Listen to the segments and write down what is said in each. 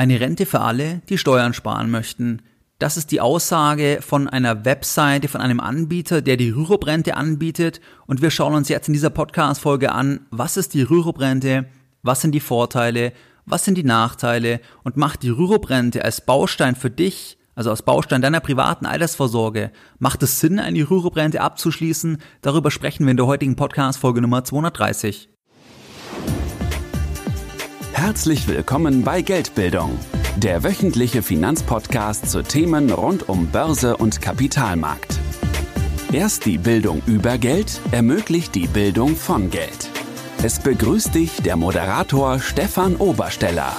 Eine Rente für alle, die Steuern sparen möchten. Das ist die Aussage von einer Webseite, von einem Anbieter, der die Rürup-Rente anbietet. Und wir schauen uns jetzt in dieser Podcast-Folge an, was ist die Rürup-Rente, was sind die Vorteile, was sind die Nachteile und macht die Rürup-Rente als Baustein für dich, also als Baustein deiner privaten Altersvorsorge, macht es Sinn, eine Rürup-Rente abzuschließen? Darüber sprechen wir in der heutigen Podcast-Folge Nummer 230. Herzlich willkommen bei Geldbildung, der wöchentliche Finanzpodcast zu Themen rund um Börse und Kapitalmarkt. Erst die Bildung über Geld ermöglicht die Bildung von Geld. Es begrüßt dich der Moderator Stefan Obersteller.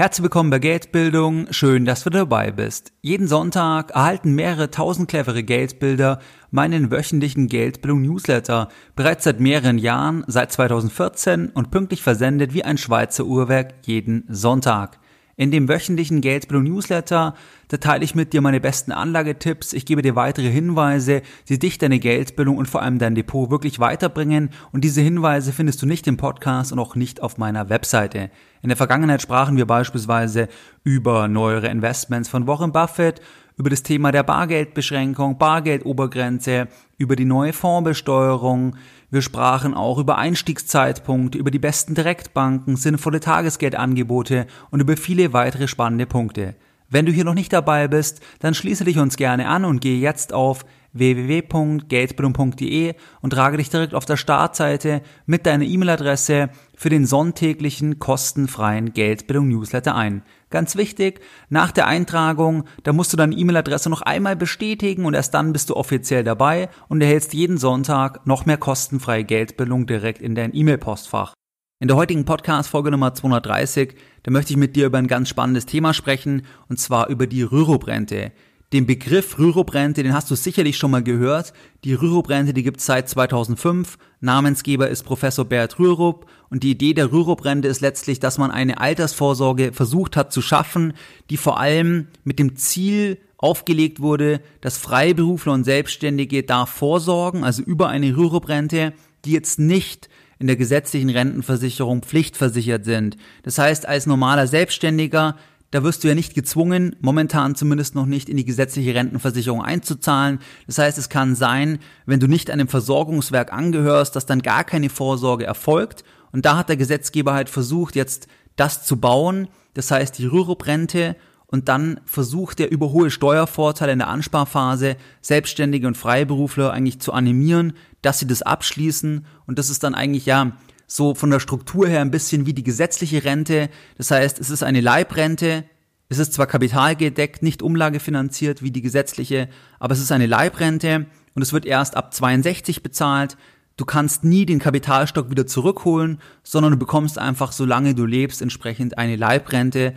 Herzlich willkommen bei Geldbildung. Schön, dass du dabei bist. Jeden Sonntag erhalten mehrere tausend clevere Geldbilder meinen wöchentlichen Geldbildung Newsletter. Bereits seit mehreren Jahren, seit 2014 und pünktlich versendet wie ein Schweizer Uhrwerk jeden Sonntag. In dem wöchentlichen Geldbildung Newsletter, da teile ich mit dir meine besten Anlagetipps, ich gebe dir weitere Hinweise, die dich, deine Geldbildung und vor allem dein Depot wirklich weiterbringen. Und diese Hinweise findest du nicht im Podcast und auch nicht auf meiner Webseite. In der Vergangenheit sprachen wir beispielsweise über neuere Investments von Warren Buffett, über das Thema der Bargeldbeschränkung, Bargeldobergrenze, über die neue Fondsbesteuerung, wir sprachen auch über Einstiegszeitpunkte, über die besten Direktbanken, sinnvolle Tagesgeldangebote und über viele weitere spannende Punkte. Wenn du hier noch nicht dabei bist, dann schließe dich uns gerne an und gehe jetzt auf www.geldbildung.de und trage dich direkt auf der Startseite mit deiner E-Mail-Adresse für den sonntäglichen kostenfreien Geldbildung Newsletter ein. Ganz wichtig, nach der Eintragung, da musst du deine E-Mail-Adresse noch einmal bestätigen und erst dann bist du offiziell dabei und erhältst jeden Sonntag noch mehr kostenfreie Geldbildung direkt in dein E-Mail-Postfach. In der heutigen Podcast-Folge Nummer 230, da möchte ich mit dir über ein ganz spannendes Thema sprechen, und zwar über die Rürup-Rente. Den Begriff Rürup-Rente, den hast du sicherlich schon mal gehört. Die Rürup-Rente, die gibt's seit 2005. Namensgeber ist Professor Bert Rürup. Und die Idee der Rürup-Rente ist letztlich, dass man eine Altersvorsorge versucht hat zu schaffen, die vor allem mit dem Ziel aufgelegt wurde, dass Freiberufler und Selbstständige da vorsorgen, also über eine Rürup-Rente, die jetzt nicht in der gesetzlichen Rentenversicherung pflichtversichert sind. Das heißt, als normaler Selbstständiger da wirst du ja nicht gezwungen, momentan zumindest noch nicht in die gesetzliche Rentenversicherung einzuzahlen. Das heißt, es kann sein, wenn du nicht einem Versorgungswerk angehörst, dass dann gar keine Vorsorge erfolgt. Und da hat der Gesetzgeber halt versucht, jetzt das zu bauen. Das heißt, die Rürup-Rente und dann versucht er über hohe Steuervorteile in der Ansparphase Selbstständige und Freiberufler eigentlich zu animieren, dass sie das abschließen. Und das ist dann eigentlich ja so von der Struktur her ein bisschen wie die gesetzliche Rente. Das heißt, es ist eine Leibrente. Es ist zwar kapitalgedeckt, nicht umlagefinanziert wie die gesetzliche, aber es ist eine Leibrente und es wird erst ab 62 bezahlt. Du kannst nie den Kapitalstock wieder zurückholen, sondern du bekommst einfach, solange du lebst, entsprechend eine Leibrente,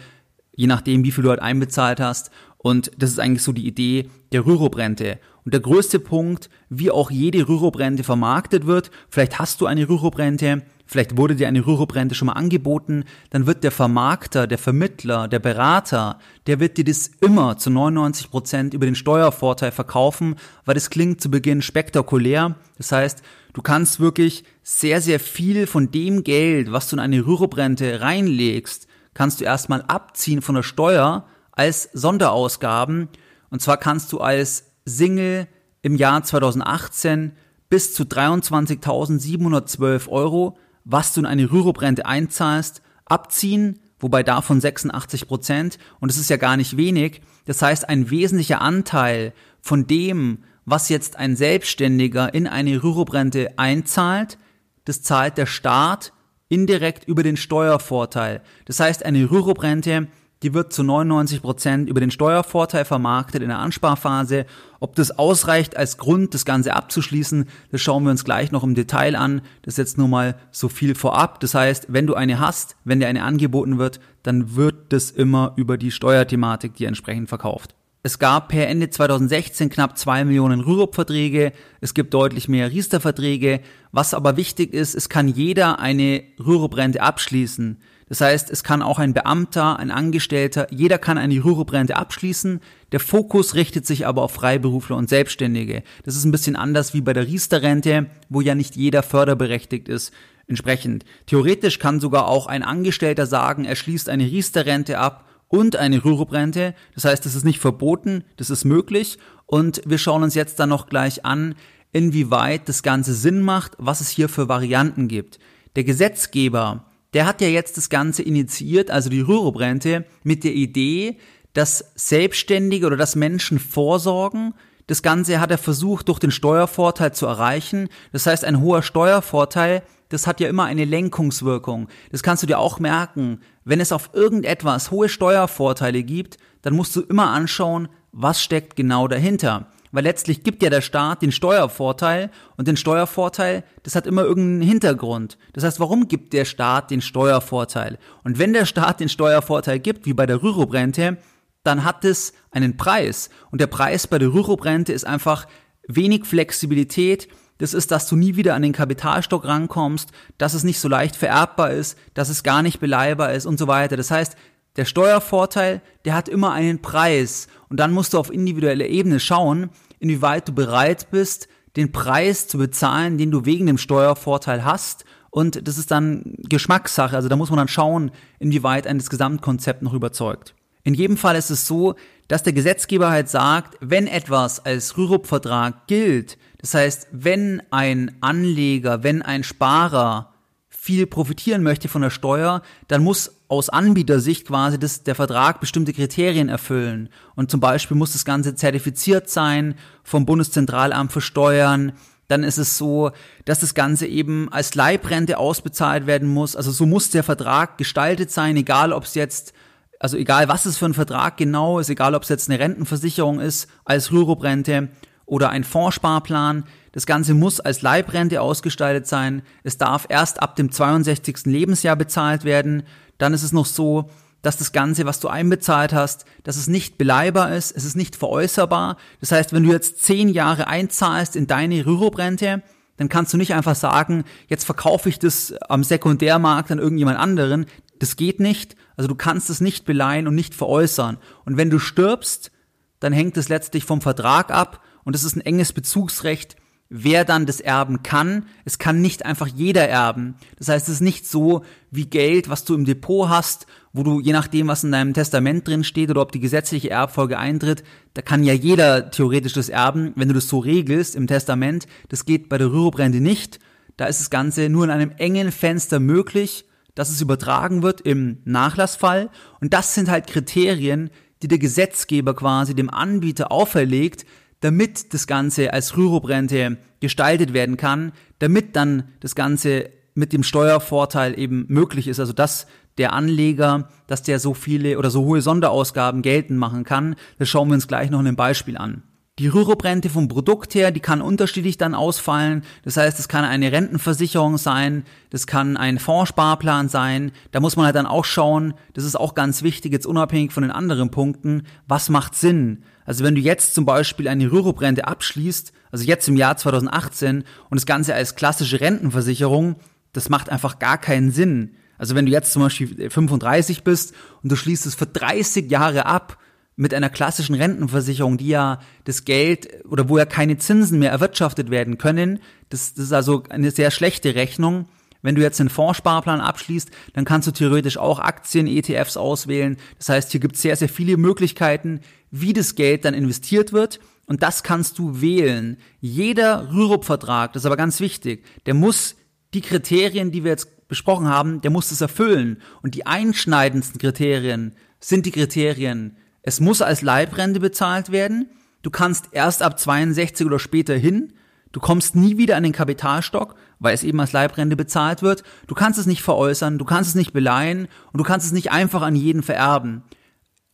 je nachdem, wie viel du halt einbezahlt hast. Und das ist eigentlich so die Idee der Rürup-Rente. Und der größte Punkt, wie auch jede Rürup-Rente vermarktet wird, vielleicht hast du eine Rürup-Rente, vielleicht wurde dir eine Rürup-Rente schon mal angeboten, dann wird der Vermarkter, der Vermittler, der Berater, der wird dir das immer zu 99 Prozent über den Steuervorteil verkaufen, weil das klingt zu Beginn spektakulär. Das heißt, du kannst wirklich sehr, sehr viel von dem Geld, was du in eine Rürup-Rente reinlegst, kannst du erstmal abziehen von der Steuer als Sonderausgaben. Und zwar kannst du als Single im Jahr 2018 bis zu 23.712 Euro was du in eine Rürup-Rente einzahlst, abziehen, wobei davon 86 Prozent, und es ist ja gar nicht wenig. Das heißt, ein wesentlicher Anteil von dem, was jetzt ein Selbstständiger in eine Rürup-Rente einzahlt, das zahlt der Staat indirekt über den Steuervorteil. Das heißt, eine Rürup-Rente die wird zu 99 Prozent über den Steuervorteil vermarktet in der Ansparphase. Ob das ausreicht als Grund, das Ganze abzuschließen, das schauen wir uns gleich noch im Detail an. Das ist jetzt nur mal so viel vorab. Das heißt, wenn du eine hast, wenn dir eine angeboten wird, dann wird das immer über die Steuerthematik dir entsprechend verkauft. Es gab per Ende 2016 knapp zwei Millionen Rürup-Verträge. Es gibt deutlich mehr Riester-Verträge. Was aber wichtig ist, es kann jeder eine Rürup-Rente abschließen. Das heißt, es kann auch ein Beamter, ein Angestellter, jeder kann eine Rürup-Rente abschließen. Der Fokus richtet sich aber auf Freiberufler und Selbstständige. Das ist ein bisschen anders wie bei der Riester-Rente, wo ja nicht jeder förderberechtigt ist Entsprechend. Theoretisch kann sogar auch ein Angestellter sagen, er schließt eine Riester-Rente ab und eine Rürup-Rente. Das heißt, das ist nicht verboten, das ist möglich. Und wir schauen uns jetzt dann noch gleich an, inwieweit das Ganze Sinn macht, was es hier für Varianten gibt. Der Gesetzgeber, der hat ja jetzt das Ganze initiiert, also die Rürup-Rente, mit der Idee, dass Selbstständige oder dass Menschen vorsorgen, das Ganze hat er versucht, durch den Steuervorteil zu erreichen. Das heißt, ein hoher Steuervorteil, das hat ja immer eine Lenkungswirkung. Das kannst du dir auch merken. Wenn es auf irgendetwas hohe Steuervorteile gibt, dann musst du immer anschauen, was steckt genau dahinter. Weil letztlich gibt ja der Staat den Steuervorteil und den Steuervorteil, das hat immer irgendeinen Hintergrund. Das heißt, warum gibt der Staat den Steuervorteil? Und wenn der Staat den Steuervorteil gibt, wie bei der Rürup-Rente, dann hat es einen Preis. Und der Preis bei der Rürup-Rente ist einfach wenig Flexibilität. Das ist, dass du nie wieder an den Kapitalstock rankommst, dass es nicht so leicht vererbbar ist, dass es gar nicht beleihbar ist und so weiter. Das heißt, der Steuervorteil, der hat immer einen Preis. Und dann musst du auf individueller Ebene schauen, inwieweit du bereit bist, den Preis zu bezahlen, den du wegen dem Steuervorteil hast. Und das ist dann Geschmackssache. Also da muss man dann schauen, inwieweit ein das Gesamtkonzept noch überzeugt. In jedem Fall ist es so, dass der Gesetzgeber halt sagt, wenn etwas als Rürup-Vertrag gilt, das heißt, wenn ein Anleger, wenn ein Sparer viel profitieren möchte von der Steuer, dann muss aus Anbietersicht quasi das, der Vertrag bestimmte Kriterien erfüllen. Und zum Beispiel muss das Ganze zertifiziert sein vom Bundeszentralamt für Steuern. Dann ist es so, dass das Ganze eben als Leibrente ausbezahlt werden muss. Also so muss der Vertrag gestaltet sein, egal ob es jetzt also egal was es für ein Vertrag genau ist, egal ob es jetzt eine Rentenversicherung ist als Rürup-Rente oder ein Fondssparplan, das Ganze muss als Leibrente ausgestaltet sein. Es darf erst ab dem 62. Lebensjahr bezahlt werden. Dann ist es noch so, dass das Ganze, was du einbezahlt hast, dass es nicht beleihbar ist, es ist nicht veräußerbar. Das heißt, wenn du jetzt zehn Jahre einzahlst in deine Rürup-Rente, dann kannst du nicht einfach sagen, jetzt verkaufe ich das am Sekundärmarkt an irgendjemand anderen. Das geht nicht. Also du kannst es nicht beleihen und nicht veräußern. Und wenn du stirbst, dann hängt es letztlich vom Vertrag ab und es ist ein enges Bezugsrecht, wer dann das erben kann. Es kann nicht einfach jeder erben. Das heißt, es ist nicht so wie Geld, was du im Depot hast, wo du je nachdem, was in deinem Testament drin steht oder ob die gesetzliche Erbfolge eintritt, da kann ja jeder theoretisch das erben, wenn du das so regelst im Testament. Das geht bei der Rüruprente nicht. Da ist das Ganze nur in einem engen Fenster möglich dass es übertragen wird im Nachlassfall. Und das sind halt Kriterien, die der Gesetzgeber quasi dem Anbieter auferlegt, damit das Ganze als Rüruprente gestaltet werden kann, damit dann das Ganze mit dem Steuervorteil eben möglich ist, also dass der Anleger, dass der so viele oder so hohe Sonderausgaben geltend machen kann. Das schauen wir uns gleich noch in einem Beispiel an. Die Rüruprente vom Produkt her, die kann unterschiedlich dann ausfallen. Das heißt, es kann eine Rentenversicherung sein, das kann ein Fondssparplan sein. Da muss man halt dann auch schauen, das ist auch ganz wichtig, jetzt unabhängig von den anderen Punkten, was macht Sinn? Also wenn du jetzt zum Beispiel eine Rüruprente abschließt, also jetzt im Jahr 2018 und das Ganze als klassische Rentenversicherung, das macht einfach gar keinen Sinn. Also wenn du jetzt zum Beispiel 35 bist und du schließt es für 30 Jahre ab, mit einer klassischen Rentenversicherung, die ja das Geld oder wo ja keine Zinsen mehr erwirtschaftet werden können, das, das ist also eine sehr schlechte Rechnung. Wenn du jetzt einen Fondssparplan abschließt, dann kannst du theoretisch auch Aktien, ETFs auswählen. Das heißt, hier gibt es sehr, sehr viele Möglichkeiten, wie das Geld dann investiert wird. Und das kannst du wählen. Jeder Rürup-Vertrag, das ist aber ganz wichtig, der muss die Kriterien, die wir jetzt besprochen haben, der muss es erfüllen. Und die einschneidendsten Kriterien sind die Kriterien, es muss als Leibrente bezahlt werden. Du kannst erst ab 62 oder später hin. Du kommst nie wieder an den Kapitalstock, weil es eben als Leibrente bezahlt wird. Du kannst es nicht veräußern, du kannst es nicht beleihen und du kannst es nicht einfach an jeden vererben.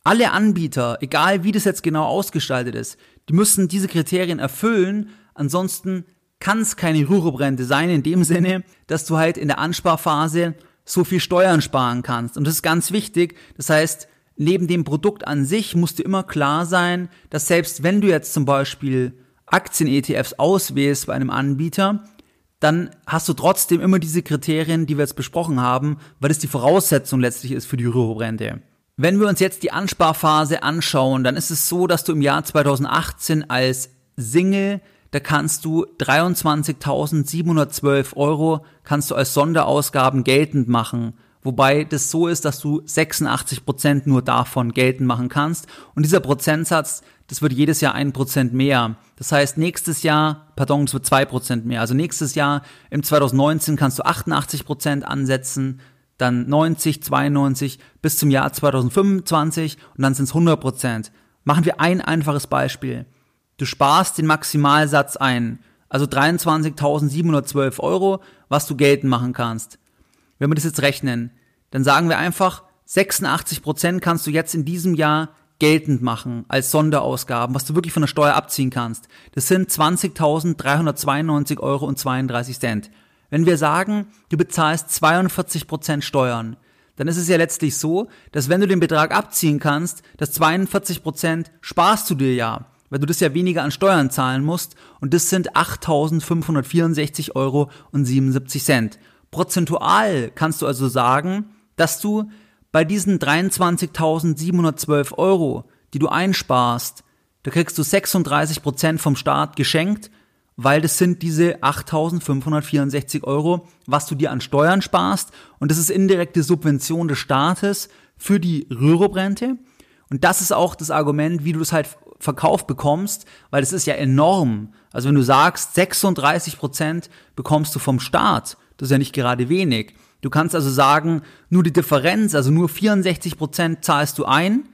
Alle Anbieter, egal wie das jetzt genau ausgestaltet ist, die müssen diese Kriterien erfüllen, ansonsten kann es keine Rüruprente sein in dem Sinne, dass du halt in der Ansparphase so viel Steuern sparen kannst. Und das ist ganz wichtig. Das heißt, neben dem Produkt an sich muss dir immer klar sein, dass selbst wenn du jetzt zum Beispiel Aktien-ETFs auswählst bei einem Anbieter, dann hast du trotzdem immer diese Kriterien, die wir jetzt besprochen haben, weil es die Voraussetzung letztlich ist für die Rüruprente. Wenn wir uns jetzt die Ansparphase anschauen, dann ist es so, dass du im Jahr 2018 als Single da kannst du 23.712 Euro kannst du als Sonderausgaben geltend machen. Wobei das so ist, dass du 86 Prozent nur davon geltend machen kannst. Und dieser Prozentsatz, das wird jedes Jahr ein Prozent mehr. Das heißt, nächstes Jahr, pardon, es wird zwei Prozent mehr. Also nächstes Jahr im 2019 kannst du 88 Prozent ansetzen, dann 90, 92 bis zum Jahr 2025 und dann sind es 100 Prozent. Machen wir ein einfaches Beispiel. Du sparst den Maximalsatz ein, also 23.712 Euro, was du geltend machen kannst. Wenn wir das jetzt rechnen, dann sagen wir einfach, 86 Prozent kannst du jetzt in diesem Jahr geltend machen als Sonderausgaben, was du wirklich von der Steuer abziehen kannst. Das sind 20.392 Euro und 32 Cent. Wenn wir sagen, du bezahlst 42 Prozent Steuern, dann ist es ja letztlich so, dass wenn du den Betrag abziehen kannst, das 42 Prozent sparst du dir ja, weil du das ja weniger an Steuern zahlen musst und das sind 8.564 Euro und 77 Cent. Prozentual kannst du also sagen, dass du bei diesen 23.712 Euro, die du einsparst, da kriegst du 36 Prozent vom Staat geschenkt, weil das sind diese 8.564 Euro, was du dir an Steuern sparst. Und das ist indirekte Subvention des Staates für die Rürup-Rente. Und das ist auch das Argument, wie du es halt verkauft bekommst, weil das ist ja enorm. Also wenn du sagst, 36 Prozent bekommst du vom Staat, das ist ja nicht gerade wenig. Du kannst also sagen, nur die Differenz, also nur 64 Prozent zahlst du ein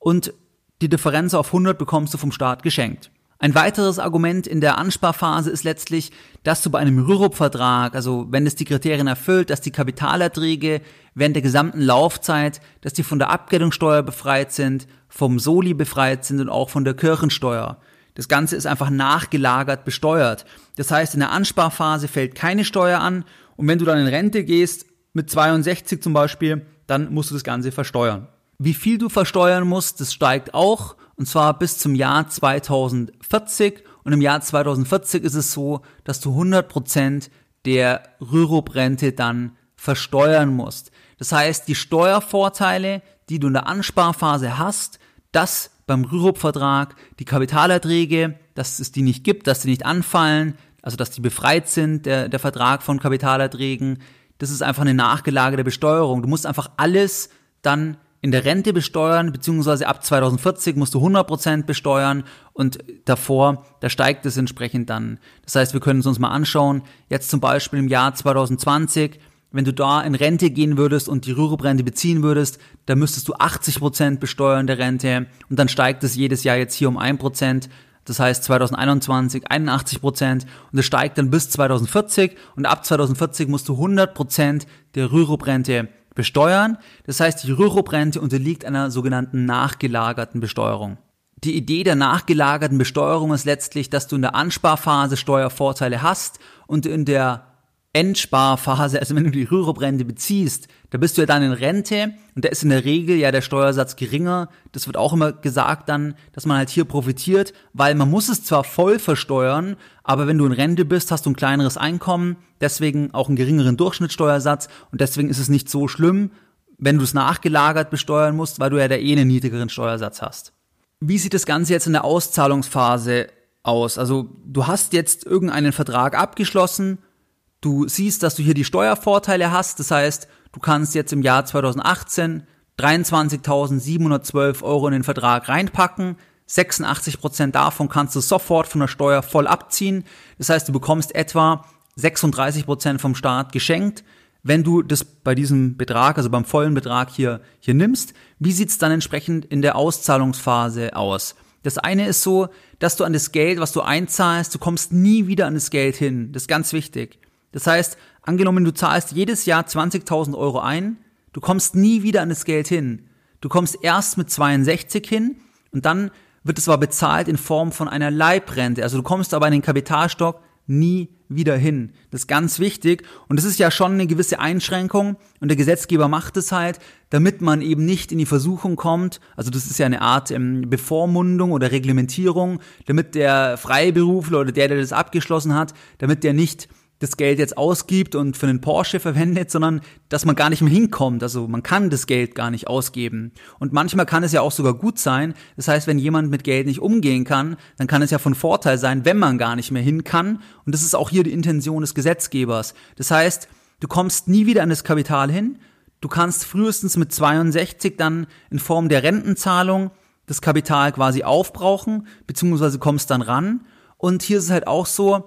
und die Differenz auf 100 bekommst du vom Staat geschenkt. Ein weiteres Argument in der Ansparphase ist letztlich, dass du bei einem Rürup-Vertrag, also wenn es die Kriterien erfüllt, dass die Kapitalerträge während der gesamten Laufzeit, dass die von der Abgeltungssteuer befreit sind, vom Soli befreit sind und auch von der Kirchensteuer. Das Ganze ist einfach nachgelagert besteuert. Das heißt, in der Ansparphase fällt keine Steuer an und wenn du dann in Rente gehst, mit 62 zum Beispiel, dann musst du das Ganze versteuern. Wie viel du versteuern musst, das steigt auch, und zwar bis zum Jahr 2040. Und im Jahr 2040 ist es so, dass du 100% der Rürup-Rente dann versteuern musst. Das heißt, die Steuervorteile, die du in der Ansparphase hast, dass beim Rürup-Vertrag die Kapitalerträge, dass es die nicht gibt, dass sie nicht anfallen, also dass die befreit sind, der, der Vertrag von Kapitalerträgen, das ist einfach eine nachgelagerte Besteuerung. Du musst einfach alles dann in der Rente besteuern, beziehungsweise ab 2040 musst du 100% besteuern und davor, da steigt es entsprechend dann. Das heißt, wir können es uns mal anschauen, jetzt zum Beispiel im Jahr 2020, wenn du da in Rente gehen würdest und die Rürup-Rente beziehen würdest, da müsstest du 80% besteuern der Rente und dann steigt es jedes Jahr jetzt hier um 1%. Das heißt 2021 81 Prozent und es steigt dann bis 2040 und ab 2040 musst du 100 Prozent der Rürup-Rente besteuern. Das heißt, die Rürup-Rente unterliegt einer sogenannten nachgelagerten Besteuerung. Die Idee der nachgelagerten Besteuerung ist letztlich, dass du in der Ansparphase Steuervorteile hast und in der Endsparphase, also wenn du die Rürup-Rente beziehst, da bist du ja dann in Rente und da ist in der Regel ja der Steuersatz geringer. Das wird auch immer gesagt dann, dass man halt hier profitiert, weil man muss es zwar voll versteuern, aber wenn du in Rente bist, hast du ein kleineres Einkommen, deswegen auch einen geringeren Durchschnittssteuersatz und deswegen ist es nicht so schlimm, wenn du es nachgelagert besteuern musst, weil du ja da eh einen niedrigeren Steuersatz hast. Wie sieht das Ganze jetzt in der Auszahlungsphase aus? Also du hast jetzt irgendeinen Vertrag abgeschlossen, Du siehst, dass du hier die Steuervorteile hast. Das heißt, du kannst jetzt im Jahr 2018 23.712 Euro in den Vertrag reinpacken. 86 Prozent davon kannst du sofort von der Steuer voll abziehen. Das heißt, du bekommst etwa 36 Prozent vom Staat geschenkt. Wenn du das bei diesem Betrag, also beim vollen Betrag hier, hier nimmst, wie sieht's dann entsprechend in der Auszahlungsphase aus? Das eine ist so, dass du an das Geld, was du einzahlst, du kommst nie wieder an das Geld hin. Das ist ganz wichtig. Das heißt, angenommen, du zahlst jedes Jahr 20.000 Euro ein, du kommst nie wieder an das Geld hin. Du kommst erst mit 62 hin und dann wird es aber bezahlt in Form von einer Leibrente. Also du kommst aber in den Kapitalstock nie wieder hin. Das ist ganz wichtig und das ist ja schon eine gewisse Einschränkung und der Gesetzgeber macht es halt, damit man eben nicht in die Versuchung kommt, also das ist ja eine Art ähm, Bevormundung oder Reglementierung, damit der Freiberufler oder der, der das abgeschlossen hat, damit der nicht das Geld jetzt ausgibt und für einen Porsche verwendet, sondern dass man gar nicht mehr hinkommt. Also man kann das Geld gar nicht ausgeben. Und manchmal kann es ja auch sogar gut sein. Das heißt, wenn jemand mit Geld nicht umgehen kann, dann kann es ja von Vorteil sein, wenn man gar nicht mehr hin kann. Und das ist auch hier die Intention des Gesetzgebers. Das heißt, du kommst nie wieder an das Kapital hin. Du kannst frühestens mit 62 dann in Form der Rentenzahlung das Kapital quasi aufbrauchen, beziehungsweise kommst dann ran. Und hier ist es halt auch so,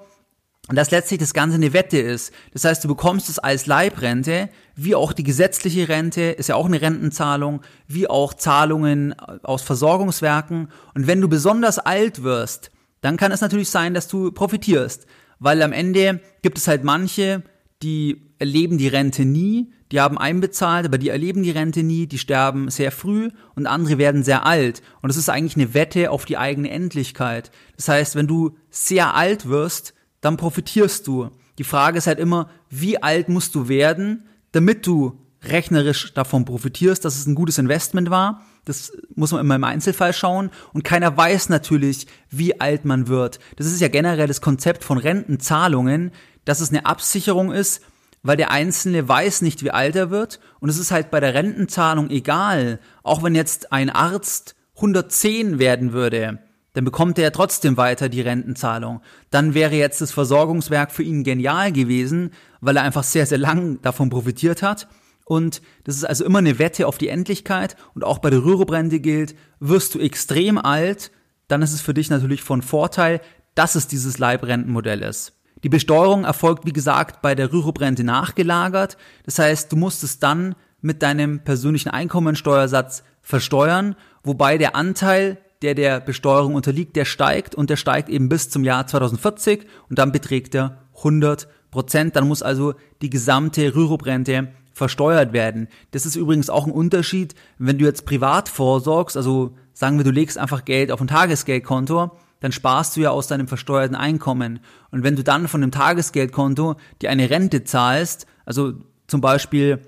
dass letztlich das Ganze eine Wette ist. Das heißt, du bekommst es als Leibrente, wie auch die gesetzliche Rente, ist ja auch eine Rentenzahlung, wie auch Zahlungen aus Versorgungswerken. Und wenn du besonders alt wirst, dann kann es natürlich sein, dass du profitierst. Weil am Ende gibt es halt manche, die erleben die Rente nie, die haben einbezahlt, aber die erleben die Rente nie, die sterben sehr früh und andere werden sehr alt. Und das ist eigentlich eine Wette auf die eigene Endlichkeit. Das heißt, wenn du sehr alt wirst, dann profitierst du. Die Frage ist halt immer, wie alt musst du werden, damit du rechnerisch davon profitierst, dass es ein gutes Investment war. Das muss man immer im Einzelfall schauen. Und keiner weiß natürlich, wie alt man wird. Das ist ja generell das Konzept von Rentenzahlungen, dass es eine Absicherung ist, weil der Einzelne weiß nicht, wie alt er wird. Und es ist halt bei der Rentenzahlung egal. Auch wenn jetzt ein Arzt 110 werden würde, dann bekommt er ja trotzdem weiter die Rentenzahlung. Dann wäre jetzt das Versorgungswerk für ihn genial gewesen, weil er einfach sehr, sehr lang davon profitiert hat. Und das ist also immer eine Wette auf die Endlichkeit. Und auch bei der Rüruprente gilt, wirst du extrem alt, dann ist es für dich natürlich von Vorteil, dass es dieses Leibrentenmodell ist. Die Besteuerung erfolgt, wie gesagt, bei der Rüruprente nachgelagert. Das heißt, du musst es dann mit deinem persönlichen Einkommensteuersatz versteuern, wobei der Anteil der der Besteuerung unterliegt, der steigt und der steigt eben bis zum Jahr 2040 und dann beträgt er 100 Prozent. Dann muss also die gesamte Rüruprente versteuert werden. Das ist übrigens auch ein Unterschied, wenn du jetzt privat vorsorgst, also sagen wir, du legst einfach Geld auf ein Tagesgeldkonto, dann sparst du ja aus deinem versteuerten Einkommen. Und wenn du dann von dem Tagesgeldkonto dir eine Rente zahlst, also zum Beispiel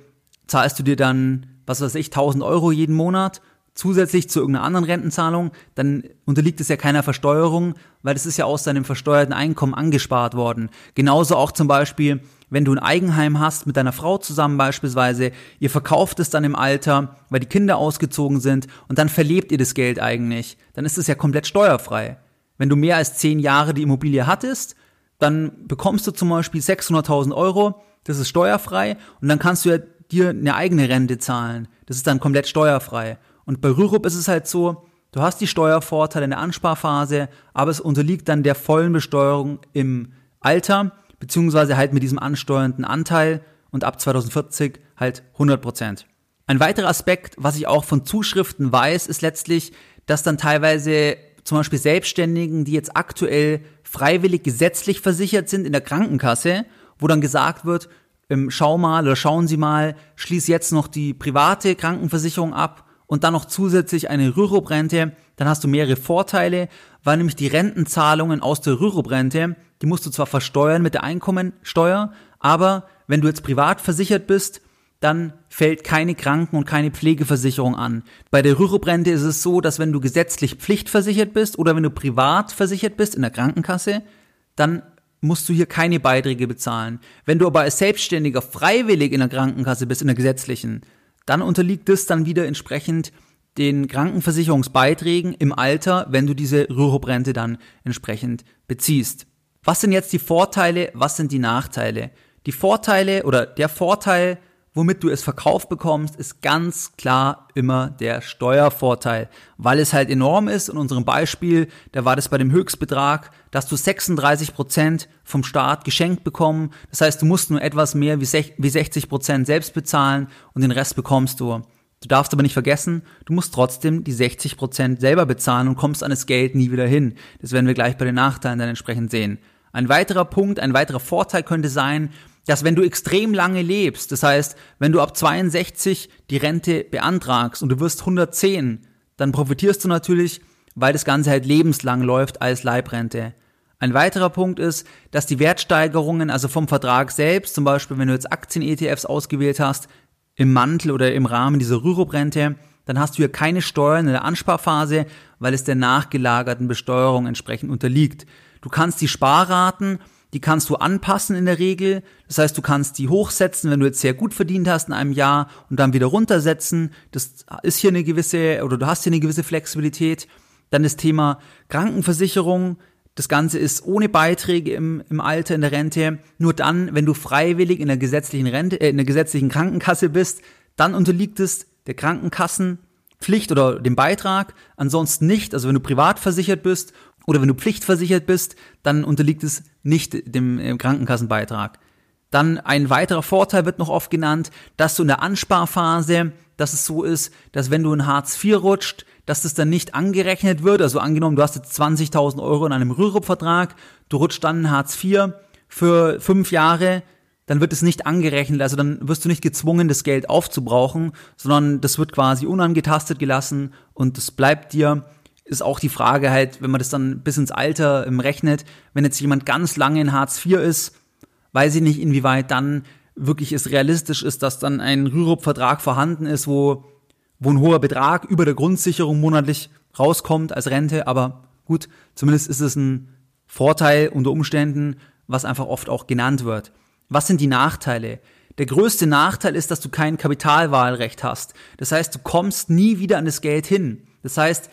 zahlst du dir dann, was weiß ich, 1000 Euro jeden Monat zusätzlich zu irgendeiner anderen Rentenzahlung, dann unterliegt es ja keiner Versteuerung, weil das ist ja aus deinem versteuerten Einkommen angespart worden. Genauso auch zum Beispiel, wenn du ein Eigenheim hast mit deiner Frau zusammen beispielsweise, ihr verkauft es dann im Alter, weil die Kinder ausgezogen sind und dann verlebt ihr das Geld eigentlich, dann ist es ja komplett steuerfrei. Wenn du mehr als zehn Jahre die Immobilie hattest, dann bekommst du zum Beispiel 600.000 Euro, das ist steuerfrei und dann kannst du ja dir eine eigene Rente zahlen. Das ist dann komplett steuerfrei. Und bei Rürup ist es halt so, du hast die Steuervorteile in der Ansparphase, aber es unterliegt dann der vollen Besteuerung im Alter, beziehungsweise halt mit diesem ansteuernden Anteil und ab 2040 halt 100 Prozent. Ein weiterer Aspekt, was ich auch von Zuschriften weiß, ist letztlich, dass dann teilweise zum Beispiel Selbstständigen, die jetzt aktuell freiwillig gesetzlich versichert sind in der Krankenkasse, wo dann gesagt wird, ähm, schau mal oder schauen Sie mal, schließ jetzt noch die private Krankenversicherung ab und dann noch zusätzlich eine Rürup-Rente, dann hast du mehrere Vorteile, weil nämlich die Rentenzahlungen aus der Rürup-Rente, die musst du zwar versteuern mit der Einkommensteuer, aber wenn du jetzt privat versichert bist, dann fällt keine Kranken- und keine Pflegeversicherung an. Bei der Rürup-Rente ist es so, dass wenn du gesetzlich pflichtversichert bist oder wenn du privat versichert bist in der Krankenkasse, dann musst du hier keine Beiträge bezahlen. Wenn du aber als Selbstständiger freiwillig in der Krankenkasse bist, in der gesetzlichen, dann unterliegt es dann wieder entsprechend den Krankenversicherungsbeiträgen im Alter, wenn du diese Rürup-Rente dann entsprechend beziehst. Was sind jetzt die Vorteile, was sind die Nachteile? Die Vorteile oder der Vorteil womit du es verkauft bekommst, ist ganz klar immer der Steuervorteil, weil es halt enorm ist. In unserem Beispiel, da war das bei dem Höchstbetrag, dass du 36 Prozent vom Staat geschenkt bekommen. Das heißt, du musst nur etwas mehr wie 60 Prozent selbst bezahlen und den Rest bekommst du. Du darfst aber nicht vergessen, du musst trotzdem die 60 Prozent selber bezahlen und kommst an das Geld nie wieder hin. Das werden wir gleich bei den Nachteilen dann entsprechend sehen. Ein weiterer Punkt, ein weiterer Vorteil könnte sein, dass wenn du extrem lange lebst, das heißt, wenn du ab 62 die Rente beantragst und du wirst 110, dann profitierst du natürlich, weil das Ganze halt lebenslang läuft als Leibrente. Ein weiterer Punkt ist, dass die Wertsteigerungen, also vom Vertrag selbst, zum Beispiel wenn du jetzt Aktien-ETFs ausgewählt hast, im Mantel oder im Rahmen dieser Rürup-Rente, dann hast du hier keine Steuern in der Ansparphase, weil es der nachgelagerten Besteuerung entsprechend unterliegt. Du kannst die Sparraten Die kannst du anpassen in der Regel. Das heißt, du kannst die hochsetzen, wenn du jetzt sehr gut verdient hast in einem Jahr und dann wieder runtersetzen. Das ist hier eine gewisse, oder du hast hier eine gewisse Flexibilität. Dann das Thema Krankenversicherung. Das Ganze ist ohne Beiträge im, im Alter, in der Rente. Nur dann, wenn du freiwillig in der gesetzlichen Rente, äh, in der gesetzlichen Krankenkasse bist, dann unterliegt es der Krankenkassenpflicht oder dem Beitrag. Ansonsten nicht. Also wenn du privat versichert bist oder wenn du pflichtversichert bist, dann unterliegt es nicht dem äh, Krankenkassenbeitrag. Dann ein weiterer Vorteil wird noch oft genannt, dass du in der Ansparphase, dass es so ist, dass wenn du in Hartz IV rutscht, dass das dann nicht angerechnet wird. Also angenommen, du hast jetzt 20.000 Euro in einem Rürup-Vertrag, du rutscht dann in Hartz IV für fünf Jahre, dann wird es nicht angerechnet, also dann wirst du nicht gezwungen, das Geld aufzubrauchen, sondern das wird quasi unangetastet gelassen und es bleibt dir. Ist auch die Frage halt, wenn man das dann bis ins Alter ähm, rechnet, wenn jetzt jemand ganz lange in Hartz IV ist, weiß ich nicht, inwieweit dann wirklich es realistisch ist, dass dann ein Rürup-Vertrag vorhanden ist, wo, wo ein hoher Betrag über der Grundsicherung monatlich rauskommt als Rente, aber gut, zumindest ist es ein Vorteil unter Umständen, was einfach oft auch genannt wird. Was sind die Nachteile? Der größte Nachteil ist, dass du kein Kapitalwahlrecht hast. Das heißt, du kommst nie wieder an das Geld hin. Das heißt,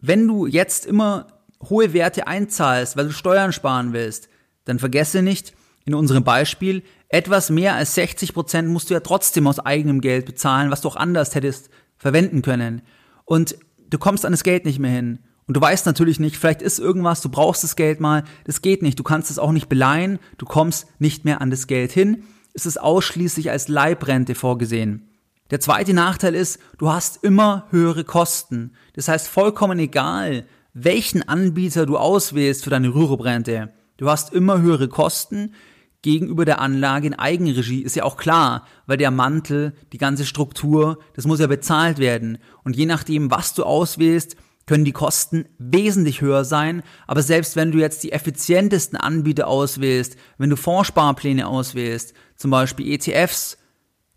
wenn du jetzt immer hohe Werte einzahlst, weil du Steuern sparen willst, dann vergesse nicht, in unserem Beispiel, etwas mehr als 60 Prozent musst du ja trotzdem aus eigenem Geld bezahlen, was du auch anders hättest verwenden können. Und du kommst an das Geld nicht mehr hin. Und du weißt natürlich nicht, vielleicht ist irgendwas, du brauchst das Geld mal, das geht nicht, du kannst es auch nicht beleihen, du kommst nicht mehr an das Geld hin, es ist ausschließlich als Leibrente vorgesehen. Der zweite Nachteil ist, du hast immer höhere Kosten. Das heißt, vollkommen egal, welchen Anbieter du auswählst für deine Rüruprente, du hast immer höhere Kosten gegenüber der Anlage in Eigenregie, ist ja auch klar, weil der Mantel, die ganze Struktur, das muss ja bezahlt werden. Und je nachdem, was du auswählst, können die Kosten wesentlich höher sein. Aber selbst wenn du jetzt die effizientesten Anbieter auswählst, wenn du Fondssparpläne auswählst, zum Beispiel ETFs,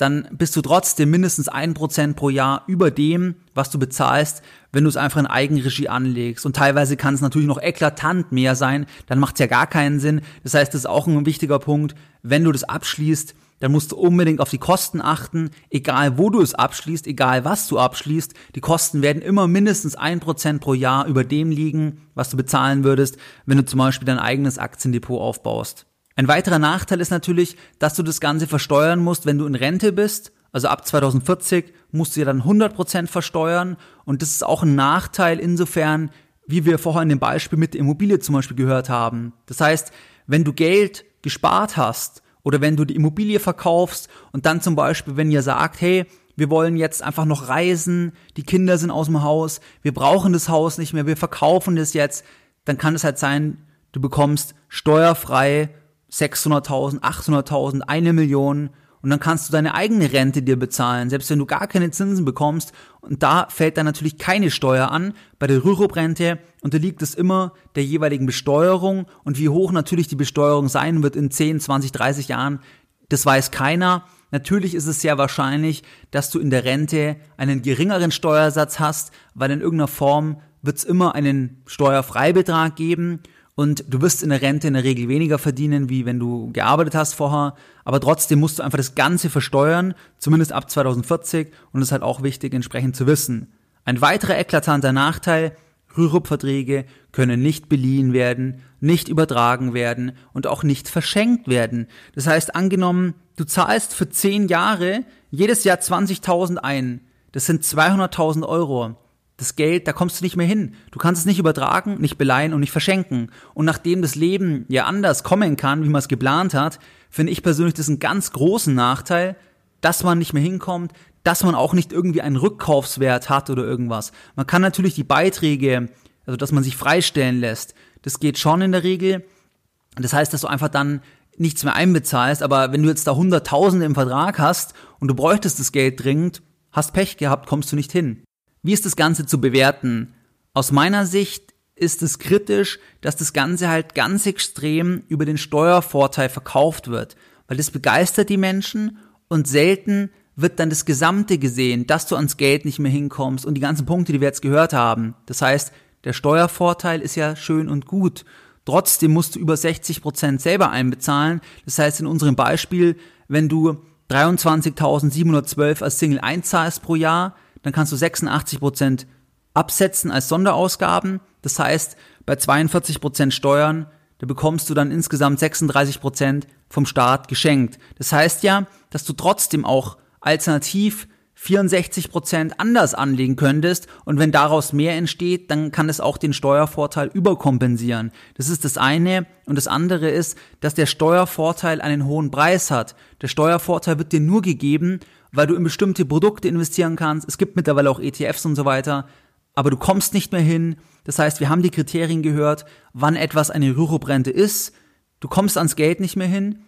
dann bist du trotzdem mindestens ein Prozent pro Jahr über dem, was du bezahlst, wenn du es einfach in Eigenregie anlegst. Und teilweise kann es natürlich noch eklatant mehr sein, dann macht es ja gar keinen Sinn. Das heißt, das ist auch ein wichtiger Punkt. Wenn du das abschließt, dann musst du unbedingt auf die Kosten achten, egal wo du es abschließt, egal was du abschließt. Die Kosten werden immer mindestens ein Prozent pro Jahr über dem liegen, was du bezahlen würdest, wenn du zum Beispiel dein eigenes Aktiendepot aufbaust. Ein weiterer Nachteil ist natürlich, dass du das Ganze versteuern musst, wenn du in Rente bist. Also ab 2040 musst du ja dann 100 Prozent versteuern und das ist auch ein Nachteil insofern, wie wir vorher in dem Beispiel mit der Immobilie zum Beispiel gehört haben. Das heißt, wenn du Geld gespart hast oder wenn du die Immobilie verkaufst und dann zum Beispiel, wenn ihr sagt, hey, wir wollen jetzt einfach noch reisen, die Kinder sind aus dem Haus, wir brauchen das Haus nicht mehr, wir verkaufen das jetzt, dann kann es halt sein, du bekommst steuerfrei 600.000, 800.000, eine Million und dann kannst du deine eigene Rente dir bezahlen, selbst wenn du gar keine Zinsen bekommst. Und da fällt dann natürlich keine Steuer an. Bei der Rürup-Rente unterliegt es immer der jeweiligen Besteuerung. Und wie hoch natürlich die Besteuerung sein wird in 10, 20, 30 Jahren, das weiß keiner. Natürlich ist es sehr wahrscheinlich, dass du in der Rente einen geringeren Steuersatz hast, weil in irgendeiner Form wird es immer einen Steuerfreibetrag geben und du wirst in der Rente in der Regel weniger verdienen, wie wenn du gearbeitet hast vorher, aber trotzdem musst du einfach das Ganze versteuern, zumindest ab 2040 und das ist halt auch wichtig entsprechend zu wissen. Ein weiterer eklatanter Nachteil, Rürup-Verträge können nicht beliehen werden, nicht übertragen werden und auch nicht verschenkt werden. Das heißt, angenommen, du zahlst für 10 Jahre jedes Jahr 20.000 ein, das sind 200.000 Euro das Geld, da kommst du nicht mehr hin. Du kannst es nicht übertragen, nicht beleihen und nicht verschenken. Und nachdem das Leben ja anders kommen kann, wie man es geplant hat, finde ich persönlich das einen ganz großen Nachteil, dass man nicht mehr hinkommt, dass man auch nicht irgendwie einen Rückkaufswert hat oder irgendwas. Man kann natürlich die Beiträge, also dass man sich freistellen lässt, das geht schon in der Regel. Das heißt, dass du einfach dann nichts mehr einbezahlst, aber wenn du jetzt da Hunderttausende im Vertrag hast und du bräuchtest das Geld dringend, hast Pech gehabt, kommst du nicht hin. Wie ist das Ganze zu bewerten? Aus meiner Sicht ist es kritisch, dass das Ganze halt ganz extrem über den Steuervorteil verkauft wird, weil das begeistert die Menschen und selten wird dann das Gesamte gesehen, dass du ans Geld nicht mehr hinkommst und die ganzen Punkte, die wir jetzt gehört haben. Das heißt, der Steuervorteil ist ja schön und gut. Trotzdem musst du über 60 Prozent selber einbezahlen. Das heißt, in unserem Beispiel, wenn du 23.712 als Single einzahlst pro Jahr, dann kannst du 86 Prozent absetzen als Sonderausgaben. Das heißt, bei 42 Prozent Steuern, da bekommst du dann insgesamt 36 Prozent vom Staat geschenkt. Das heißt ja, dass du trotzdem auch alternativ 64 Prozent anders anlegen könntest und wenn daraus mehr entsteht, dann kann es auch den Steuervorteil überkompensieren. Das ist das eine und das andere ist, dass der Steuervorteil einen hohen Preis hat. Der Steuervorteil wird dir nur gegeben, weil du in bestimmte Produkte investieren kannst. Es gibt mittlerweile auch ETFs und so weiter, aber du kommst nicht mehr hin. Das heißt, wir haben die Kriterien gehört, wann etwas eine Rürup-Rente ist. Du kommst ans Geld nicht mehr hin.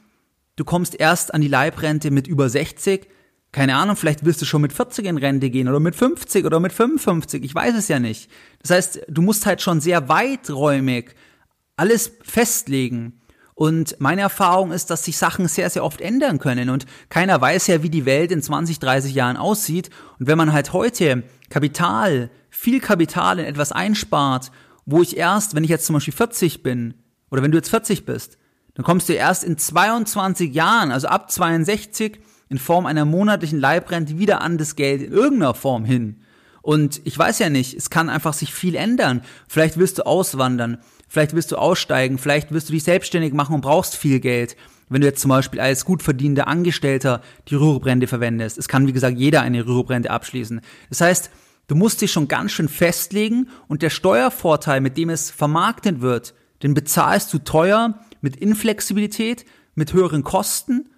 Du kommst erst an die Leibrente mit über 60 keine Ahnung, vielleicht wirst du schon mit 40 in Rente gehen oder mit 50 oder mit 55, ich weiß es ja nicht. Das heißt, du musst halt schon sehr weiträumig alles festlegen. Und meine Erfahrung ist, dass sich Sachen sehr, sehr oft ändern können und keiner weiß ja, wie die Welt in 20, 30 Jahren aussieht. Und wenn man halt heute Kapital, viel Kapital in etwas einspart, wo ich erst, wenn ich jetzt zum Beispiel 40 bin, oder wenn du jetzt 40 bist, dann kommst du erst in 22 Jahren, also ab 62, in Form einer monatlichen Leibrente wieder an das Geld in irgendeiner Form hin. Und ich weiß ja nicht, es kann einfach sich viel ändern. Vielleicht wirst du auswandern, vielleicht wirst du aussteigen, vielleicht wirst du dich selbstständig machen und brauchst viel Geld. Wenn du jetzt zum Beispiel als gut verdienender Angestellter die Rüruprente verwendest. Es kann, wie gesagt, jeder eine Rüruprente abschließen. Das heißt, du musst dich schon ganz schön festlegen und der Steuervorteil, mit dem es vermarktet wird, den bezahlst du teuer mit Inflexibilität, mit höheren Kosten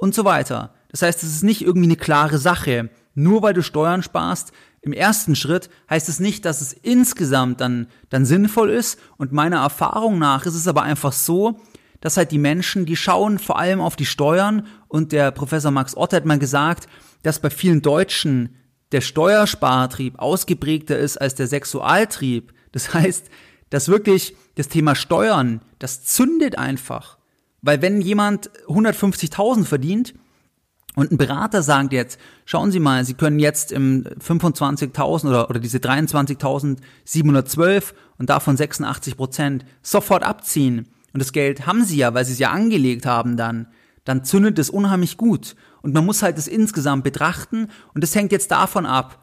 und so weiter. Das heißt, es ist nicht irgendwie eine klare Sache. Nur weil du Steuern sparst, im ersten Schritt heißt es nicht, dass es insgesamt dann, dann sinnvoll ist. Und meiner Erfahrung nach ist es aber einfach so, dass halt die Menschen, die schauen vor allem auf die Steuern und der Professor Max Ott hat mal gesagt, dass bei vielen Deutschen der Steuerspartrieb ausgeprägter ist als der Sexualtrieb. Das heißt, dass wirklich das Thema Steuern, das zündet einfach. Weil wenn jemand 150.000 verdient, und ein Berater sagt jetzt, schauen Sie mal, Sie können jetzt im 25.000 oder, oder diese 23.712 und davon 86 Prozent sofort abziehen. Und das Geld haben Sie ja, weil Sie es ja angelegt haben dann. Dann zündet es unheimlich gut. Und man muss halt das insgesamt betrachten. Und das hängt jetzt davon ab,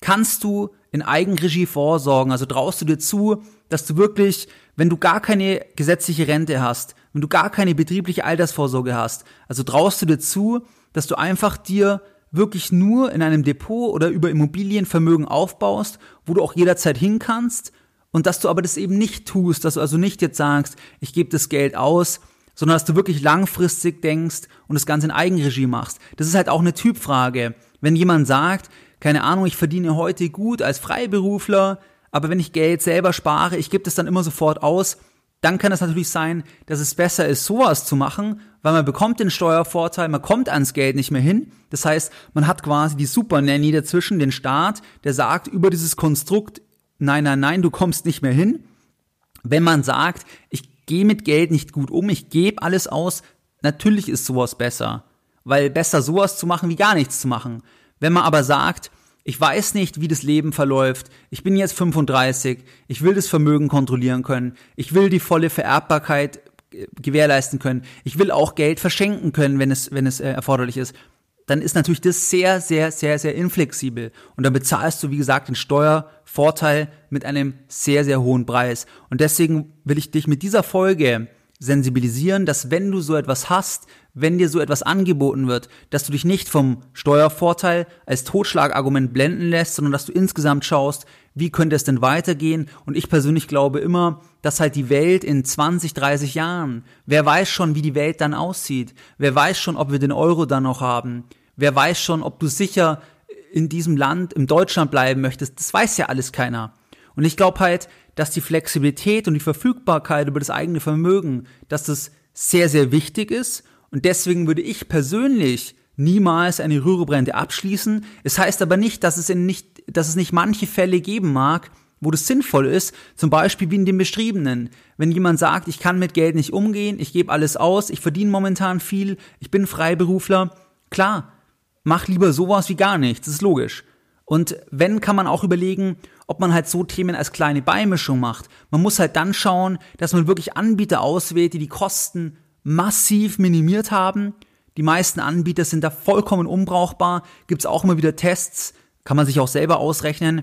kannst du in Eigenregie vorsorgen? Also traust du dir zu, dass du wirklich, wenn du gar keine gesetzliche Rente hast, wenn du gar keine betriebliche Altersvorsorge hast, also traust du dir zu, dass du einfach dir wirklich nur in einem Depot oder über Immobilienvermögen aufbaust, wo du auch jederzeit hin kannst und dass du aber das eben nicht tust, dass du also nicht jetzt sagst, ich gebe das Geld aus, sondern dass du wirklich langfristig denkst und das Ganze in Eigenregie machst. Das ist halt auch eine Typfrage. Wenn jemand sagt, keine Ahnung, ich verdiene heute gut als Freiberufler, aber wenn ich Geld selber spare, ich gebe das dann immer sofort aus, dann kann es natürlich sein, dass es besser ist, sowas zu machen, weil man bekommt den Steuervorteil, man kommt ans Geld nicht mehr hin. Das heißt, man hat quasi die Super Nanny dazwischen, den Staat, der sagt über dieses Konstrukt, nein, nein, nein, du kommst nicht mehr hin. Wenn man sagt, ich gehe mit Geld nicht gut um, ich gebe alles aus, natürlich ist sowas besser. Weil besser sowas zu machen, wie gar nichts zu machen. Wenn man aber sagt, ich weiß nicht, wie das Leben verläuft. Ich bin jetzt 35. Ich will das Vermögen kontrollieren können. Ich will die volle Vererbbarkeit äh, gewährleisten können. Ich will auch Geld verschenken können, wenn es, wenn es äh, erforderlich ist. Dann ist natürlich das sehr, sehr, sehr, sehr inflexibel. Und dann bezahlst du, wie gesagt, den Steuervorteil mit einem sehr, sehr hohen Preis. Und deswegen will ich dich mit dieser Folge sensibilisieren, dass wenn du so etwas hast, wenn dir so etwas angeboten wird, dass du dich nicht vom Steuervorteil als Totschlagargument blenden lässt, sondern dass du insgesamt schaust, wie könnte es denn weitergehen? Und ich persönlich glaube immer, dass halt die Welt in 20, 30 Jahren, wer weiß schon, wie die Welt dann aussieht? Wer weiß schon, ob wir den Euro dann noch haben? Wer weiß schon, ob du sicher in diesem Land, in Deutschland bleiben möchtest? Das weiß ja alles keiner. Und ich glaube halt, dass die Flexibilität und die Verfügbarkeit über das eigene Vermögen, dass das sehr, sehr wichtig ist. Und deswegen würde ich persönlich niemals eine Rüruprente abschließen. Es heißt aber nicht, dass es, in nicht, dass es nicht manche Fälle geben mag, wo das sinnvoll ist, zum Beispiel wie in dem beschriebenen. Wenn jemand sagt, ich kann mit Geld nicht umgehen, ich gebe alles aus, ich verdiene momentan viel, ich bin Freiberufler, klar, mach lieber sowas wie gar nichts, das ist logisch. Und wenn, kann man auch überlegen, ob man halt so Themen als kleine Beimischung macht. Man muss halt dann schauen, dass man wirklich Anbieter auswählt, die die Kosten massiv minimiert haben. Die meisten Anbieter sind da vollkommen unbrauchbar. Gibt's auch immer wieder Tests, kann man sich auch selber ausrechnen,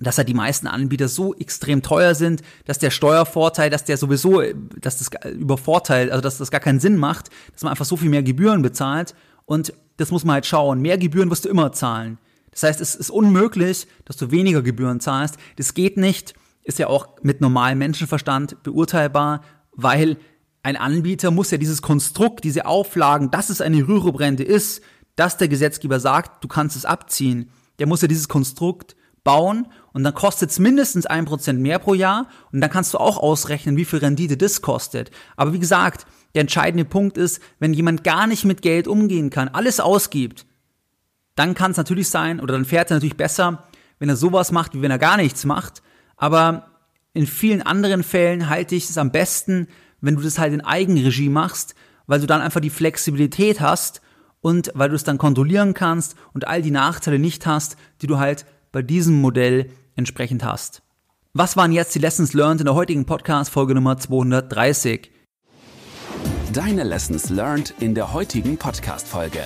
dass halt die meisten Anbieter so extrem teuer sind, dass der Steuervorteil, dass der sowieso, dass das übervorteilt, also dass das gar keinen Sinn macht, dass man einfach so viel mehr Gebühren bezahlt und das muss man halt schauen. Mehr Gebühren wirst du immer zahlen. Das heißt, es ist unmöglich, dass du weniger Gebühren zahlst. Das geht nicht, ist ja auch mit normalem Menschenverstand beurteilbar, weil ein Anbieter muss ja dieses Konstrukt, diese Auflagen, dass es eine Rüruprente ist, dass der Gesetzgeber sagt, du kannst es abziehen. Der muss ja dieses Konstrukt bauen und dann kostet es mindestens ein Prozent mehr pro Jahr und dann kannst du auch ausrechnen, wie viel Rendite das kostet. Aber wie gesagt, der entscheidende Punkt ist, wenn jemand gar nicht mit Geld umgehen kann, alles ausgibt, dann kann es natürlich sein, oder dann fährt er natürlich besser, wenn er sowas macht, wie wenn er gar nichts macht. Aber in vielen anderen Fällen halte ich es am besten, wenn du das halt in Eigenregie machst, weil du dann einfach die Flexibilität hast und weil du es dann kontrollieren kannst und all die Nachteile nicht hast, die du halt bei diesem Modell entsprechend hast. Was waren jetzt die Lessons learned in der heutigen Podcast Folge Nummer 230? Deine Lessons learned in der heutigen Podcast Folge.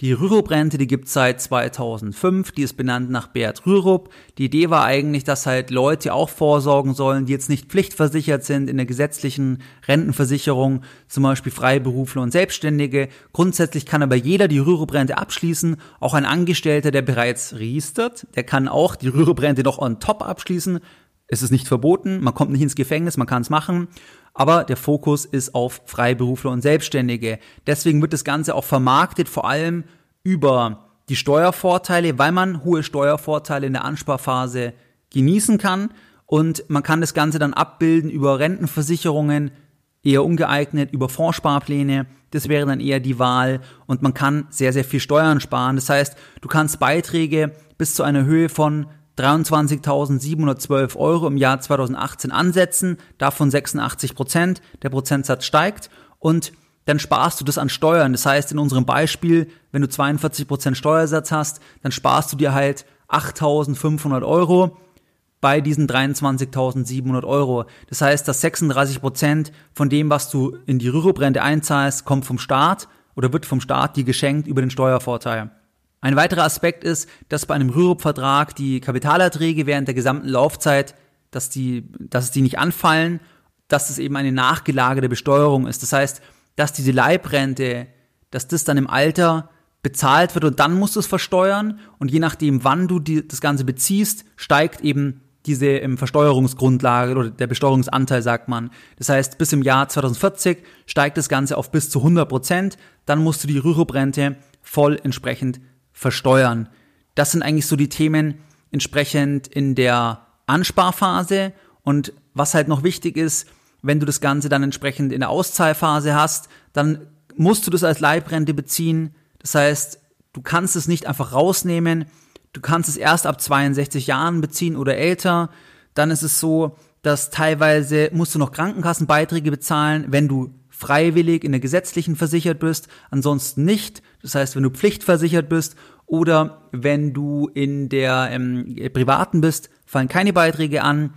Die Rürup-Rente, die gibt's seit 2005, die ist benannt nach Bert Rürup. Die Idee war eigentlich, dass halt Leute auch vorsorgen sollen, die jetzt nicht pflichtversichert sind in der gesetzlichen Rentenversicherung, zum Beispiel Freiberufler und Selbstständige. Grundsätzlich kann aber jeder die Rürup-Rente abschließen, auch ein Angestellter, der bereits registert, der kann auch die Rürup-Rente noch on top abschließen. Es ist nicht verboten, man kommt nicht ins Gefängnis, man kann es machen aber der Fokus ist auf Freiberufler und Selbstständige. Deswegen wird das Ganze auch vermarktet, vor allem über die Steuervorteile, weil man hohe Steuervorteile in der Ansparphase genießen kann und man kann das Ganze dann abbilden über Rentenversicherungen, eher ungeeignet, über Fondssparpläne, das wäre dann eher die Wahl und man kann sehr, sehr viel Steuern sparen. Das heißt, du kannst Beiträge bis zu einer Höhe von 23.712 Euro im Jahr 2018 ansetzen, davon 86 Prozent, der Prozentsatz steigt und dann sparst du das an Steuern. Das heißt, in unserem Beispiel, wenn du 42 Prozent Steuersatz hast, dann sparst du dir halt 8.500 Euro bei diesen 23.700 Euro. Das heißt, dass 36 Prozent von dem, was du in die Rüruprente einzahlst, kommt vom Staat oder wird vom Staat dir geschenkt über den Steuervorteil. Ein weiterer Aspekt ist, dass bei einem Rürup-Vertrag die Kapitalerträge während der gesamten Laufzeit, dass die, dass die nicht anfallen, dass es eben eine nachgelagerte Besteuerung ist. Das heißt, dass diese Leibrente, dass das dann im Alter bezahlt wird und dann musst du es versteuern und je nachdem, wann du die, das Ganze beziehst, steigt eben diese ähm, Versteuerungsgrundlage oder der Besteuerungsanteil, sagt man. Das heißt, bis im Jahr 2040 steigt das Ganze auf bis zu 100 Prozent. Dann musst du die Rürup-Rente voll entsprechend versteuern. Das sind eigentlich so die Themen entsprechend in der Ansparphase und was halt noch wichtig ist, wenn du das Ganze dann entsprechend in der Auszahlphase hast, dann musst du das als Leibrente beziehen. Das heißt, du kannst es nicht einfach rausnehmen. Du kannst es erst ab 62 Jahren beziehen oder älter. Dann ist es so, dass teilweise musst du noch Krankenkassenbeiträge bezahlen, wenn du freiwillig in der gesetzlichen versichert bist, ansonsten nicht. Das heißt, wenn du pflichtversichert bist oder wenn du in der ähm, privaten bist, fallen keine Beiträge an.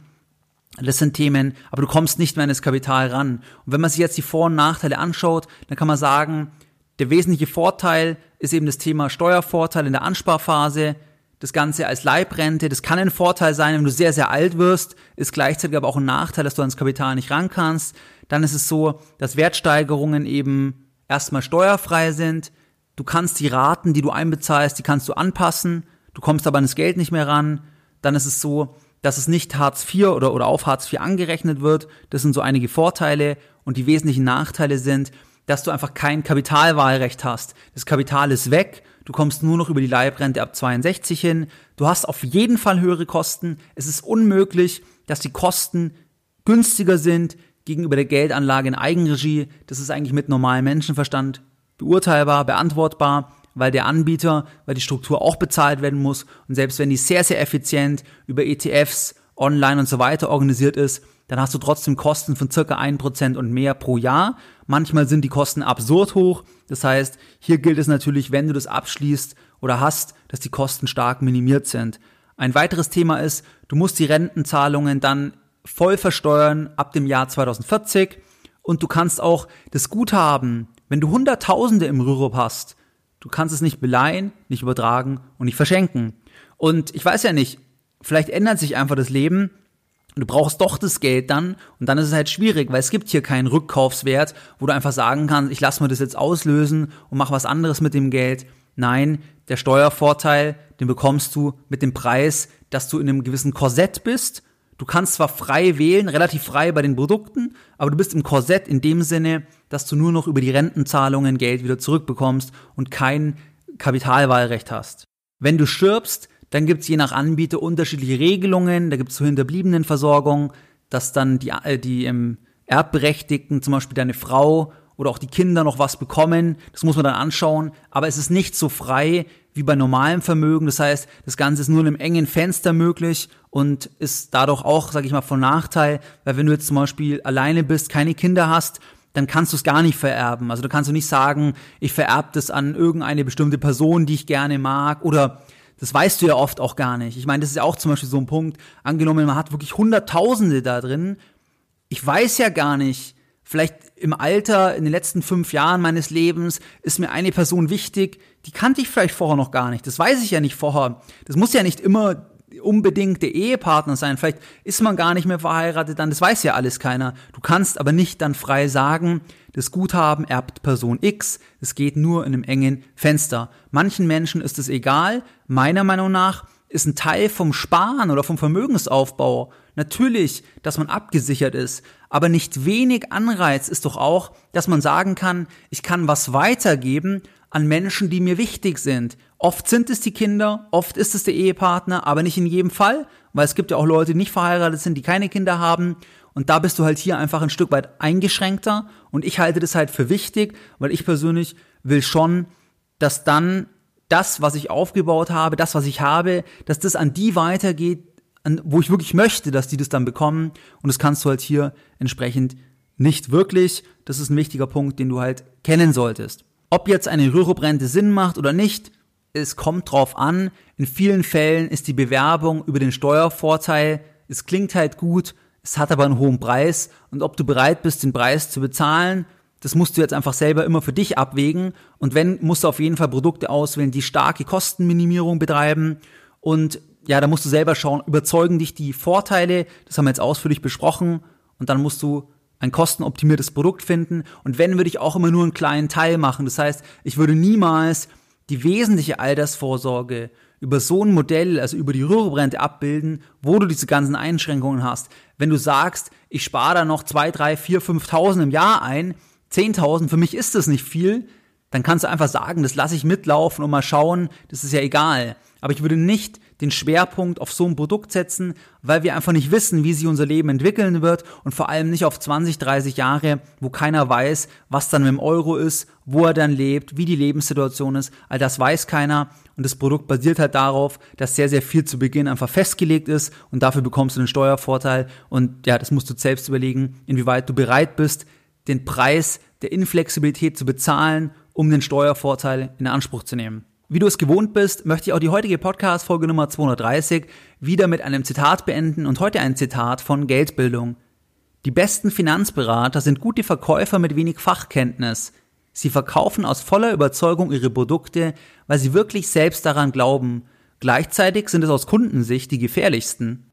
Das sind Themen, aber du kommst nicht mehr an das Kapital ran. Und wenn man sich jetzt die Vor- und Nachteile anschaut, dann kann man sagen, der wesentliche Vorteil ist eben das Thema Steuervorteil in der Ansparphase, das Ganze als Leibrente. Das kann ein Vorteil sein, wenn du sehr, sehr alt wirst, ist gleichzeitig aber auch ein Nachteil, dass du ans Kapital nicht ran kannst. Dann ist es so, dass Wertsteigerungen eben erstmal steuerfrei sind. Du kannst die Raten, die du einbezahlst, die kannst du anpassen. Du kommst aber an das Geld nicht mehr ran. Dann ist es so, dass es nicht Hartz IV oder, oder auf Hartz IV angerechnet wird. Das sind so einige Vorteile. Und die wesentlichen Nachteile sind, dass du einfach kein Kapitalwahlrecht hast. Das Kapital ist weg Du kommst nur noch über die Leibrente ab 62 hin. Du hast auf jeden Fall höhere Kosten. Es ist unmöglich, dass die Kosten günstiger sind gegenüber der Geldanlage in Eigenregie. Das ist eigentlich mit normalem Menschenverstand beurteilbar, beantwortbar, weil der Anbieter, weil die Struktur auch bezahlt werden muss. Und selbst wenn die sehr, sehr effizient über ETFs, online und so weiter organisiert ist, dann hast du trotzdem Kosten von circa 1% und mehr pro Jahr. Manchmal sind die Kosten absurd hoch. Das heißt, hier gilt es natürlich, wenn du das abschließt oder hast, dass die Kosten stark minimiert sind. Ein weiteres Thema ist, du musst die Rentenzahlungen dann voll versteuern ab dem Jahr 2040 und du kannst auch das Guthaben, wenn du Hunderttausende im Rürup hast, du kannst es nicht beleihen, nicht übertragen und nicht verschenken. Und ich weiß ja nicht, vielleicht ändert sich einfach das Leben du brauchst doch das Geld dann und dann ist es halt schwierig, weil es gibt hier keinen Rückkaufswert, wo du einfach sagen kannst, ich lasse mir das jetzt auslösen und mach was anderes mit dem Geld. Nein, der Steuervorteil, den bekommst du mit dem Preis, dass du in einem gewissen Korsett bist. Du kannst zwar frei wählen, relativ frei bei den Produkten, aber du bist im Korsett in dem Sinne, dass du nur noch über die Rentenzahlungen Geld wieder zurückbekommst und kein Kapitalwahlrecht hast. Wenn du stirbst, dann gibt's je nach Anbieter unterschiedliche Regelungen. Da gibt's zur Hinterbliebenenversorgung, dass dann die, äh, die ähm, Erbberechtigten, zum Beispiel deine Frau oder auch die Kinder noch was bekommen. Das muss man dann anschauen. Aber es ist nicht so frei wie bei normalem Vermögen. Das heißt, das Ganze ist nur in einem engen Fenster möglich und ist dadurch auch, sage ich mal, von Nachteil. Weil wenn du jetzt zum Beispiel alleine bist, keine Kinder hast, dann kannst du es gar nicht vererben. Also du kannst du nicht sagen, ich vererbe das an irgendeine bestimmte Person, die ich gerne mag oder das weißt du ja oft auch gar nicht. Ich meine, das ist ja auch zum Beispiel so ein Punkt. Angenommen, man hat wirklich Hunderttausende da drin. Ich weiß ja gar nicht, vielleicht im Alter, in den letzten fünf Jahren meines Lebens, ist mir eine Person wichtig, die kannte ich vielleicht vorher noch gar nicht. Das weiß ich ja nicht vorher. Das muss ja nicht immer unbedingt der Ehepartner sein. Vielleicht ist man gar nicht mehr verheiratet, dann das weiß ja alles keiner. Du kannst aber nicht dann frei sagen, das Guthaben erbt Person X. Es geht nur in einem engen Fenster. Manchen Menschen ist es egal. Meiner Meinung nach ist ein Teil vom Sparen oder vom Vermögensaufbau natürlich, dass man abgesichert ist. Aber nicht wenig Anreiz ist doch auch, dass man sagen kann, ich kann was weitergeben an Menschen, die mir wichtig sind. Oft sind es die Kinder, oft ist es der Ehepartner, aber nicht in jedem Fall, weil es gibt ja auch Leute, die nicht verheiratet sind, die keine Kinder haben. Und da bist du halt hier einfach ein Stück weit eingeschränkter. Und ich halte das halt für wichtig, weil ich persönlich will schon, dass dann das, was ich aufgebaut habe, das, was ich habe, dass das an die weitergeht, an, wo ich wirklich möchte, dass die das dann bekommen. Und das kannst du halt hier entsprechend nicht wirklich. Das ist ein wichtiger Punkt, den du halt kennen solltest. Ob jetzt eine Rürup-Rente Sinn macht oder nicht, es kommt drauf an. In vielen Fällen ist die Bewerbung über den Steuervorteil, es klingt halt gut, es hat aber einen hohen Preis und ob du bereit bist, den Preis zu bezahlen, das musst du jetzt einfach selber immer für dich abwägen. Und wenn, musst du auf jeden Fall Produkte auswählen, die starke Kostenminimierung betreiben. Und ja, da musst du selber schauen, überzeugen dich die Vorteile, das haben wir jetzt ausführlich besprochen. Und dann musst du ein kostenoptimiertes Produkt finden. Und wenn, würde ich auch immer nur einen kleinen Teil machen. Das heißt, ich würde niemals die wesentliche Altersvorsorge über so ein Modell, also über die Rüruprente abbilden, wo du diese ganzen Einschränkungen hast. Wenn du sagst, ich spare da noch zwei, drei, vier, 5.000 im Jahr ein, 10.000, für mich ist das nicht viel, dann kannst du einfach sagen, das lasse ich mitlaufen und mal schauen, das ist ja egal. Aber ich würde nicht den Schwerpunkt auf so ein Produkt setzen, weil wir einfach nicht wissen, wie sich unser Leben entwickeln wird und vor allem nicht auf 20, 30 Jahre, wo keiner weiß, was dann mit dem Euro ist, wo er dann lebt, wie die Lebenssituation ist. All das weiß keiner und das Produkt basiert halt darauf, dass sehr, sehr viel zu Beginn einfach festgelegt ist und dafür bekommst du einen Steuervorteil und ja, das musst du selbst überlegen, inwieweit du bereit bist, den Preis der Inflexibilität zu bezahlen, um den Steuervorteil in Anspruch zu nehmen. Wie du es gewohnt bist, möchte ich auch die heutige Podcast-Folge Nummer 230 wieder mit einem Zitat beenden und heute ein Zitat von Geldbildung. Die besten Finanzberater sind gute Verkäufer mit wenig Fachkenntnis. Sie verkaufen aus voller Überzeugung ihre Produkte, weil sie wirklich selbst daran glauben. Gleichzeitig sind es aus Kundensicht die gefährlichsten.